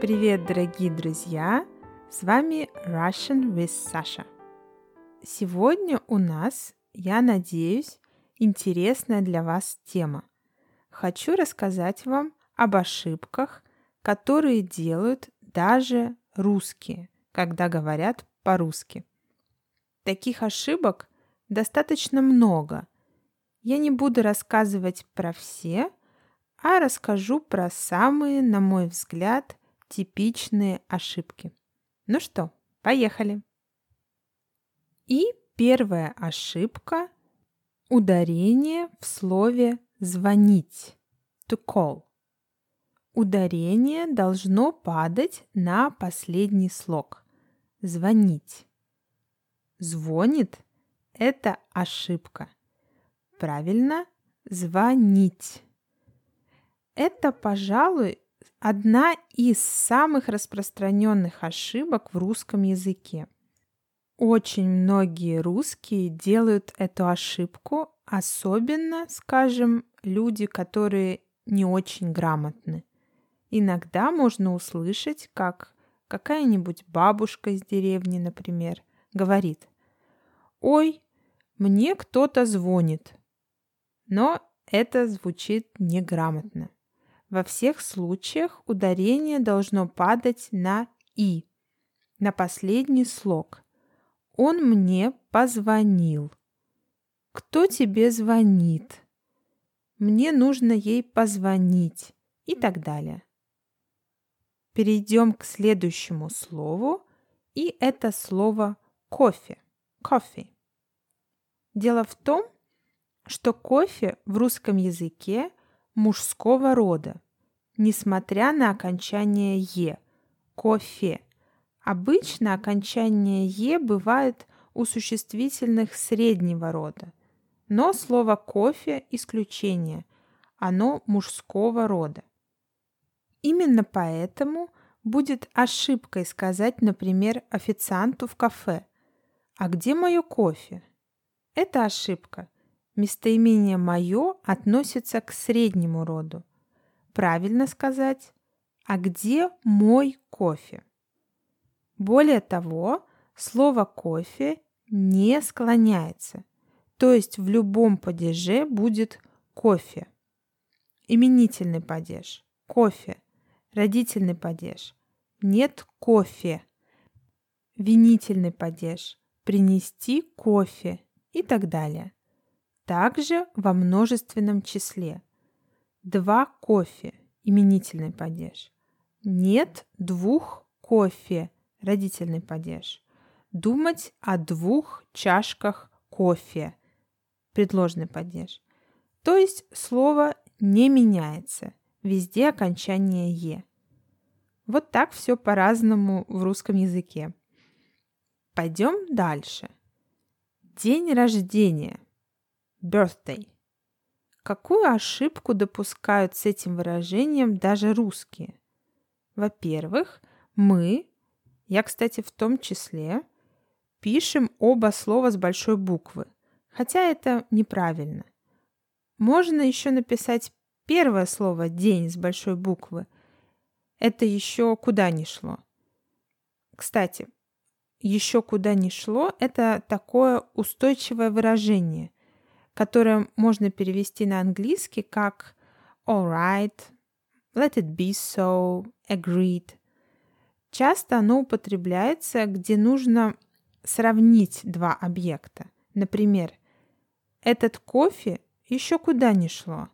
Привет, дорогие друзья! С вами Russian with Sasha. Сегодня у нас, я надеюсь, интересная для вас тема. Хочу рассказать вам об ошибках, которые делают даже русские, когда говорят по-русски. Таких ошибок достаточно много. Я не буду рассказывать про все, а расскажу про самые, на мой взгляд, типичные ошибки. Ну что, поехали. И первая ошибка – ударение в слове «звонить» – to call. Ударение должно падать на последний слог – звонить. Звонит – это ошибка. Правильно – звонить. Это, пожалуй, одна из самых распространенных ошибок в русском языке. Очень многие русские делают эту ошибку, особенно, скажем, люди, которые не очень грамотны. Иногда можно услышать, как какая-нибудь бабушка из деревни, например, говорит «Ой, мне кто-то звонит». Но это звучит неграмотно. Во всех случаях ударение должно падать на «и», на последний слог. Он мне позвонил. Кто тебе звонит? Мне нужно ей позвонить и так далее. Перейдем к следующему слову, и это слово кофе. Кофе. Дело в том, что кофе в русском языке мужского рода, несмотря на окончание «е» – кофе. Обычно окончание «е» бывает у существительных среднего рода, но слово «кофе» – исключение, оно мужского рода. Именно поэтому будет ошибкой сказать, например, официанту в кафе «А где мое кофе?» Это ошибка – Местоимение «моё» относится к среднему роду. Правильно сказать «А где мой кофе?» Более того, слово «кофе» не склоняется, то есть в любом падеже будет «кофе». Именительный падеж – кофе, родительный падеж – нет кофе, винительный падеж – принести кофе и так далее – также во множественном числе. Два кофе – именительный падеж. Нет двух кофе – родительный падеж. Думать о двух чашках кофе – предложный падеж. То есть слово не меняется, везде окончание «е». Вот так все по-разному в русском языке. Пойдем дальше. День рождения – birthday. Какую ошибку допускают с этим выражением даже русские? Во-первых, мы, я, кстати, в том числе, пишем оба слова с большой буквы, хотя это неправильно. Можно еще написать первое слово «день» с большой буквы. Это еще куда ни шло. Кстати, еще куда ни шло – это такое устойчивое выражение – которое можно перевести на английский как alright, let it be so, agreed. Часто оно употребляется, где нужно сравнить два объекта. Например, этот кофе еще куда не шло,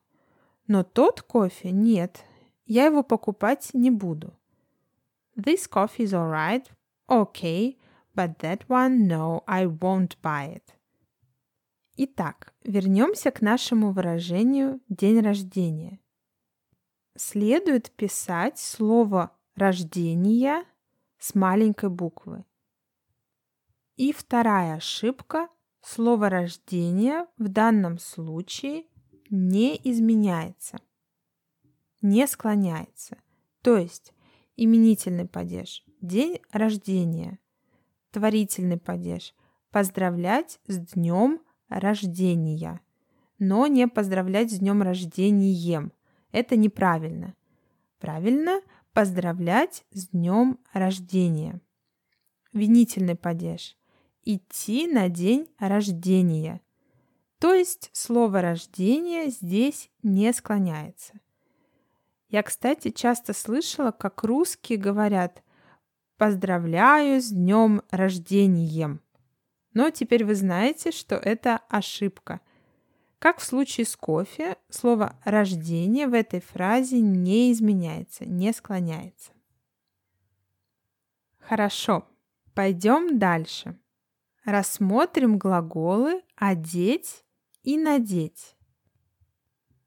но тот кофе нет, я его покупать не буду. This coffee is alright, okay, but that one, no, I won't buy it. Итак, вернемся к нашему выражению «день рождения». Следует писать слово «рождение» с маленькой буквы. И вторая ошибка – слово «рождение» в данном случае не изменяется, не склоняется. То есть именительный падеж – день рождения, творительный падеж – поздравлять с днем рождения, но не поздравлять с днем рождением. Это неправильно. Правильно поздравлять с днем рождения. Винительный падеж. Идти на день рождения. То есть слово «рождение» здесь не склоняется. Я, кстати, часто слышала, как русские говорят «поздравляю с днем рождением». Но теперь вы знаете, что это ошибка. Как в случае с кофе, слово «рождение» в этой фразе не изменяется, не склоняется. Хорошо, пойдем дальше. Рассмотрим глаголы «одеть» и «надеть».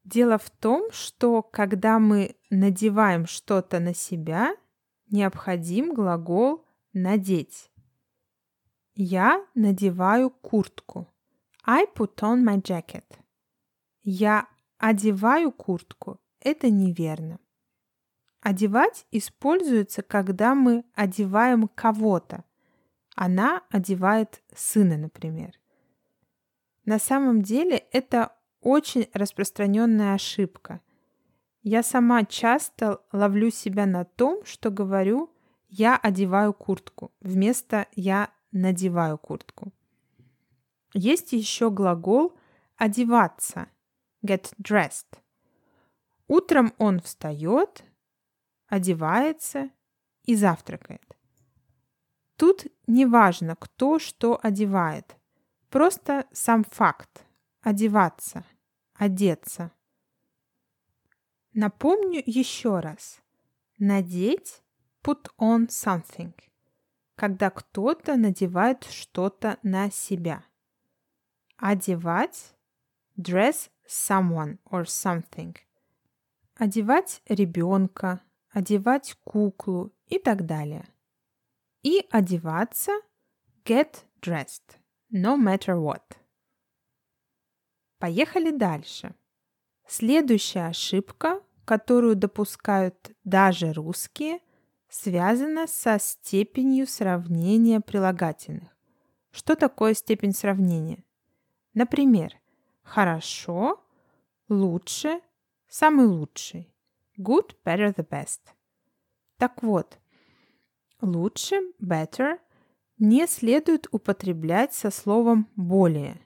Дело в том, что когда мы надеваем что-то на себя, необходим глагол «надеть». Я надеваю куртку. I put on my jacket. Я одеваю куртку. Это неверно. Одевать используется, когда мы одеваем кого-то. Она одевает сына, например. На самом деле это очень распространенная ошибка. Я сама часто ловлю себя на том, что говорю «я одеваю куртку» вместо «я надеваю куртку». Есть еще глагол «одеваться» – get dressed. Утром он встает, одевается и завтракает. Тут не важно, кто что одевает. Просто сам факт – одеваться, одеться. Напомню еще раз. Надеть – put on something, когда кто-то надевает что-то на себя. Одевать – dress someone or something. Одевать ребенка, одевать куклу и так далее. И одеваться – get dressed, no matter what. Поехали дальше. Следующая ошибка, которую допускают даже русские, связана со степенью сравнения прилагательных. Что такое степень сравнения? Например, хорошо, лучше, самый лучший. Good, better, the best. Так вот, лучше, better, не следует употреблять со словом более.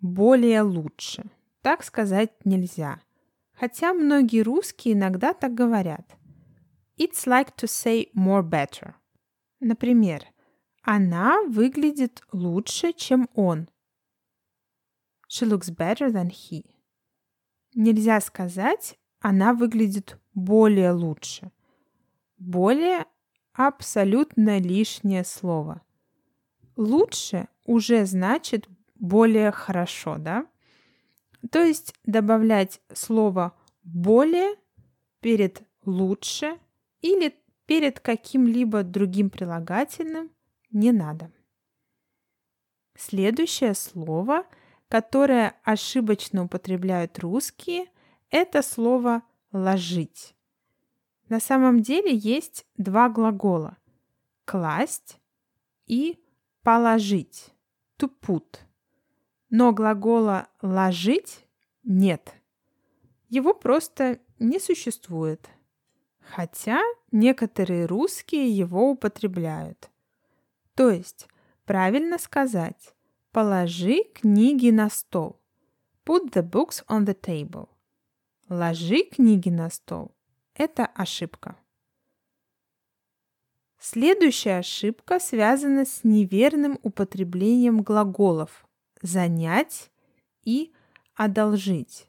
Более лучше. Так сказать нельзя. Хотя многие русские иногда так говорят. It's like to say more better. Например, она выглядит лучше, чем он. She looks better than he. Нельзя сказать, она выглядит более лучше. Более абсолютно лишнее слово. Лучше уже значит более хорошо, да? То есть добавлять слово более перед лучше или перед каким-либо другим прилагательным не надо. Следующее слово, которое ошибочно употребляют русские, это слово «ложить». На самом деле есть два глагола – класть и положить – put. Но глагола «ложить» нет. Его просто не существует. Хотя некоторые русские его употребляют. То есть правильно сказать «положи книги на стол» – put the books on the table. Ложи книги на стол – это ошибка. Следующая ошибка связана с неверным употреблением глаголов «занять» и «одолжить».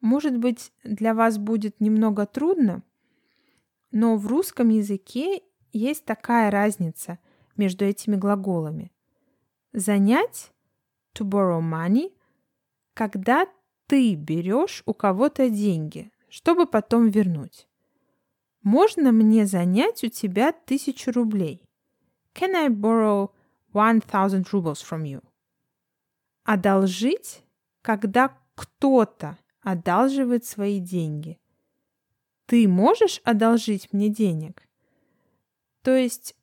Может быть, для вас будет немного трудно, но в русском языке есть такая разница между этими глаголами. Занять – to borrow money, когда ты берешь у кого-то деньги, чтобы потом вернуть. Можно мне занять у тебя тысячу рублей? Can I borrow one thousand rubles from you? Одолжить, когда кто-то одалживает свои деньги. Ты можешь одолжить мне денег? То есть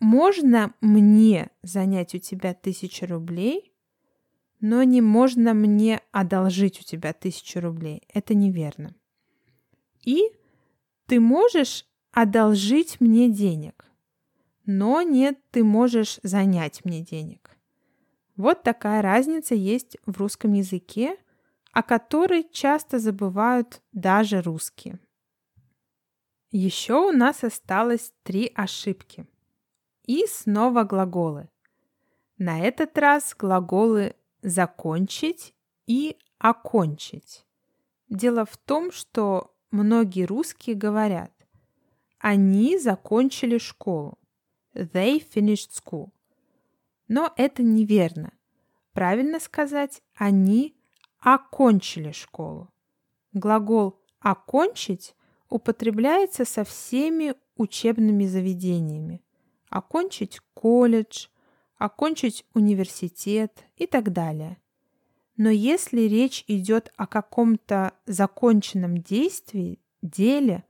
можно мне занять у тебя тысячу рублей, но не можно мне одолжить у тебя тысячу рублей. Это неверно. И ты можешь одолжить мне денег. Но нет, ты можешь занять мне денег. Вот такая разница есть в русском языке, о которой часто забывают даже русские. Еще у нас осталось три ошибки. И снова глаголы. На этот раз глаголы «закончить» и «окончить». Дело в том, что многие русские говорят «они закончили школу». They finished school. Но это неверно. Правильно сказать «они окончили школу». Глагол «окончить» употребляется со всеми учебными заведениями. Окончить колледж, окончить университет и так далее. Но если речь идет о каком-то законченном действии, деле,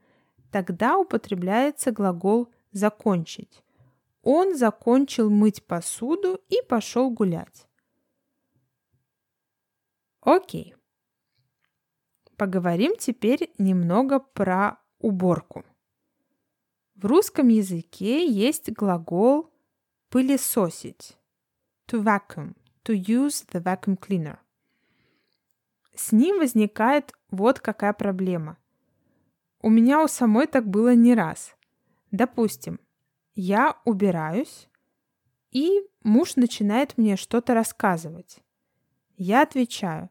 тогда употребляется глагол «закончить». Он закончил мыть посуду и пошел гулять. Окей. Поговорим теперь немного про уборку. В русском языке есть глагол пылесосить. To vacuum. To use the vacuum cleaner. С ним возникает вот какая проблема. У меня у самой так было не раз. Допустим, я убираюсь, и муж начинает мне что-то рассказывать. Я отвечаю,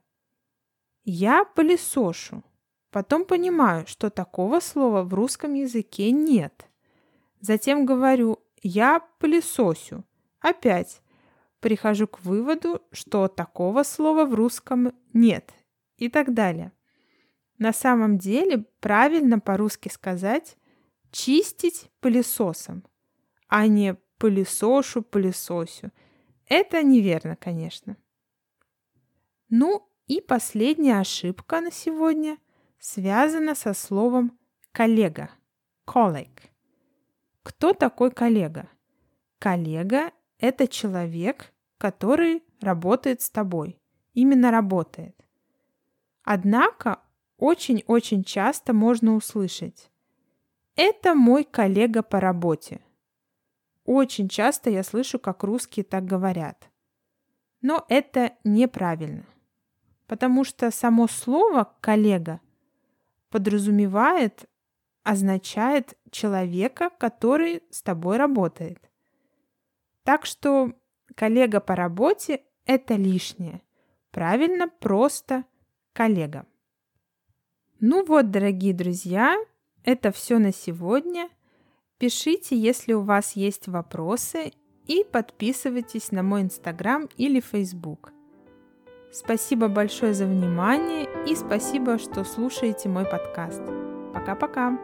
я пылесошу. Потом понимаю, что такого слова в русском языке нет. Затем говорю, я пылесосю. Опять прихожу к выводу, что такого слова в русском нет и так далее. На самом деле правильно по-русски сказать чистить пылесосом, а не пылесошу, пылесосю. Это неверно, конечно. Ну и последняя ошибка на сегодня связана со словом коллега, colleague. Кто такой коллега? Коллега – это человек, который работает с тобой. Именно работает. Однако очень-очень часто можно услышать «Это мой коллега по работе». Очень часто я слышу, как русские так говорят. Но это неправильно, потому что само слово «коллега» подразумевает, означает человека, который с тобой работает. Так что коллега по работе – это лишнее. Правильно, просто – коллега. Ну вот, дорогие друзья, это все на сегодня. Пишите, если у вас есть вопросы, и подписывайтесь на мой инстаграм или фейсбук. Спасибо большое за внимание и спасибо, что слушаете мой подкаст. Пока-пока!